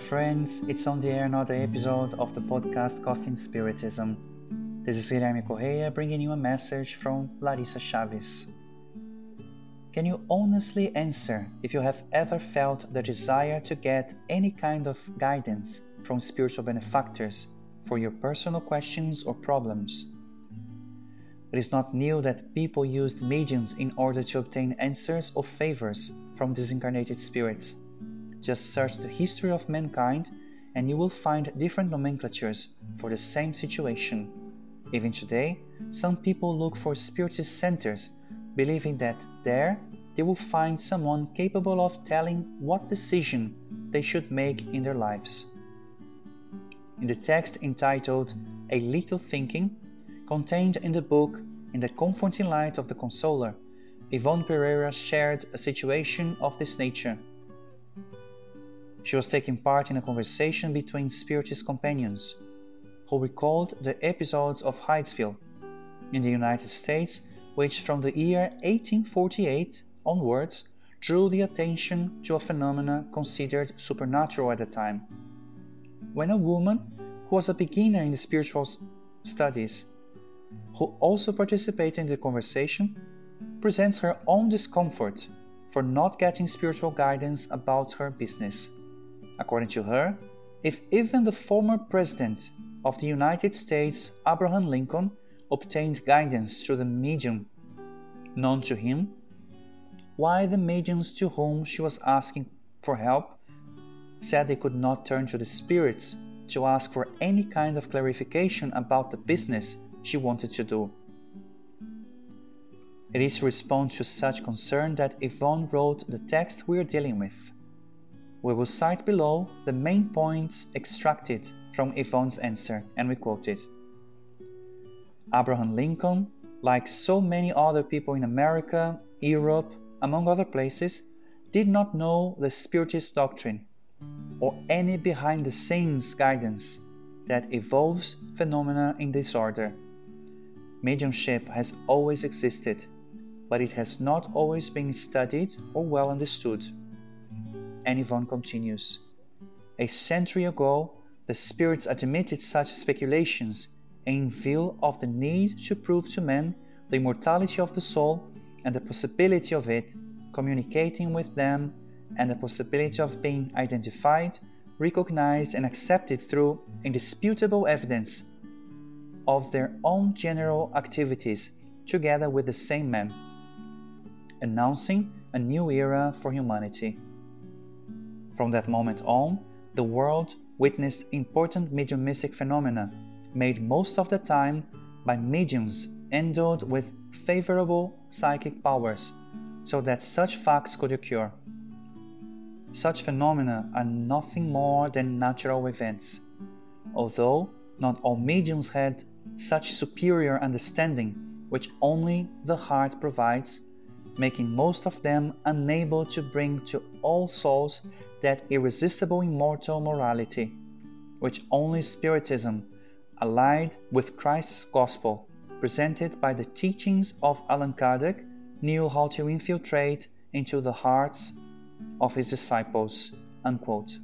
friends, it's on the air another episode of the podcast Coffee Spiritism. This is Guilherme Correia bringing you a message from Larissa Chaves. Can you honestly answer if you have ever felt the desire to get any kind of guidance from spiritual benefactors for your personal questions or problems? It is not new that people used mediums in order to obtain answers or favors from disincarnated spirits. Just search the history of mankind and you will find different nomenclatures for the same situation. Even today, some people look for spiritist centers, believing that there they will find someone capable of telling what decision they should make in their lives. In the text entitled A Little Thinking, contained in the book In the Comforting Light of the Consoler, Yvonne Pereira shared a situation of this nature she was taking part in a conversation between Spiritist companions, who recalled the episodes of Hydesville in the United States, which from the year 1848 onwards drew the attention to a phenomena considered supernatural at the time. When a woman who was a beginner in the spiritual studies, who also participated in the conversation, presents her own discomfort for not getting spiritual guidance about her business. According to her, if even the former President of the United States, Abraham Lincoln, obtained guidance through the medium known to him, why the mediums to whom she was asking for help said they could not turn to the spirits to ask for any kind of clarification about the business she wanted to do. It is to respond to such concern that Yvonne wrote the text we are dealing with. We will cite below the main points extracted from Yvonne's answer, and we quote it. Abraham Lincoln, like so many other people in America, Europe, among other places, did not know the Spiritist doctrine or any behind the scenes guidance that evolves phenomena in disorder. Mediumship has always existed, but it has not always been studied or well understood. And Yvonne continues A century ago, the spirits admitted such speculations in view of the need to prove to men the immortality of the soul and the possibility of it communicating with them and the possibility of being identified, recognized, and accepted through indisputable evidence of their own general activities together with the same men, announcing a new era for humanity. From that moment on, the world witnessed important mediumistic phenomena made most of the time by mediums endowed with favorable psychic powers so that such facts could occur. Such phenomena are nothing more than natural events. Although not all mediums had such superior understanding which only the heart provides, making most of them unable to bring to all souls that irresistible immortal morality, which only Spiritism, allied with Christ's gospel, presented by the teachings of Allan Kardec, knew how to infiltrate into the hearts of his disciples. Unquote.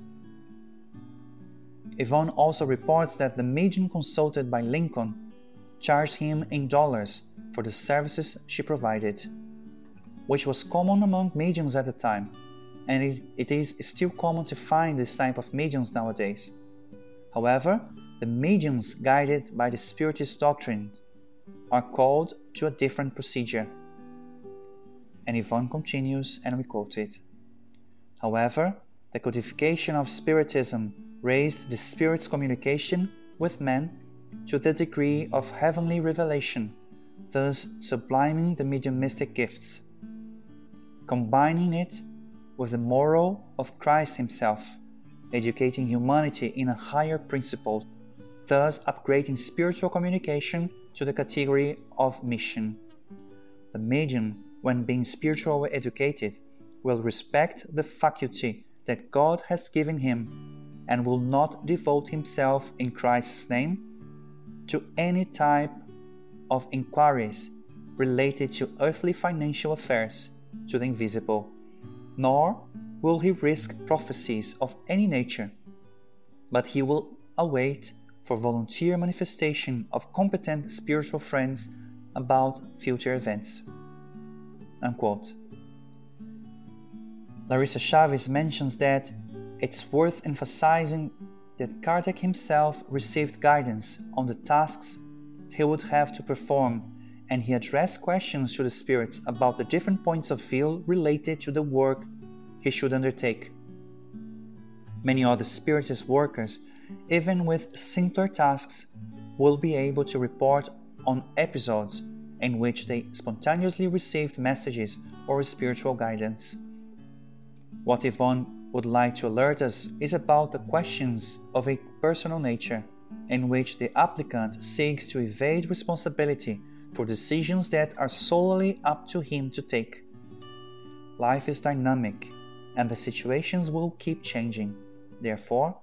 Yvonne also reports that the medium consulted by Lincoln charged him in dollars for the services she provided, which was common among mediums at the time and it, it is still common to find this type of mediums nowadays. However, the mediums guided by the Spiritist doctrine are called to a different procedure. And Yvonne continues, and we quote it. However, the codification of Spiritism raised the Spirit's communication with men to the degree of heavenly revelation, thus subliming the mediumistic gifts. Combining it with the moral of Christ Himself, educating humanity in a higher principle, thus upgrading spiritual communication to the category of mission. The medium, when being spiritually educated, will respect the faculty that God has given him and will not devote himself in Christ's name to any type of inquiries related to earthly financial affairs, to the invisible nor will he risk prophecies of any nature but he will await for volunteer manifestation of competent spiritual friends about future events. Unquote. Larissa Chaves mentions that it's worth emphasizing that Kardec himself received guidance on the tasks he would have to perform, and he addressed questions to the spirits about the different points of view related to the work he should undertake. Many other spiritist workers, even with simpler tasks, will be able to report on episodes in which they spontaneously received messages or spiritual guidance. What Yvonne would like to alert us is about the questions of a personal nature in which the applicant seeks to evade responsibility for decisions that are solely up to him to take. Life is dynamic and the situations will keep changing. Therefore,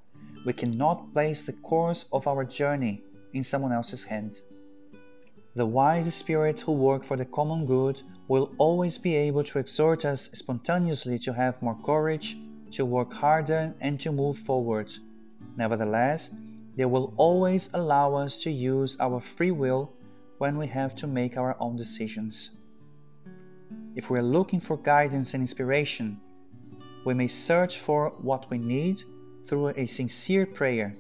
we cannot place the course of our journey in someone else's hand. The wise spirits who work for the common good will always be able to exhort us spontaneously to have more courage, to work harder, and to move forward. Nevertheless, they will always allow us to use our free will when we have to make our own decisions. If we are looking for guidance and inspiration, we may search for what we need through a sincere prayer,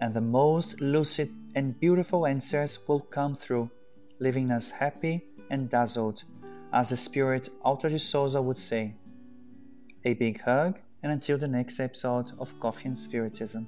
and the most lucid and beautiful answers will come through, leaving us happy and dazzled, as the spirit Auta de Souza would say. A big hug, and until the next episode of Coffee and Spiritism.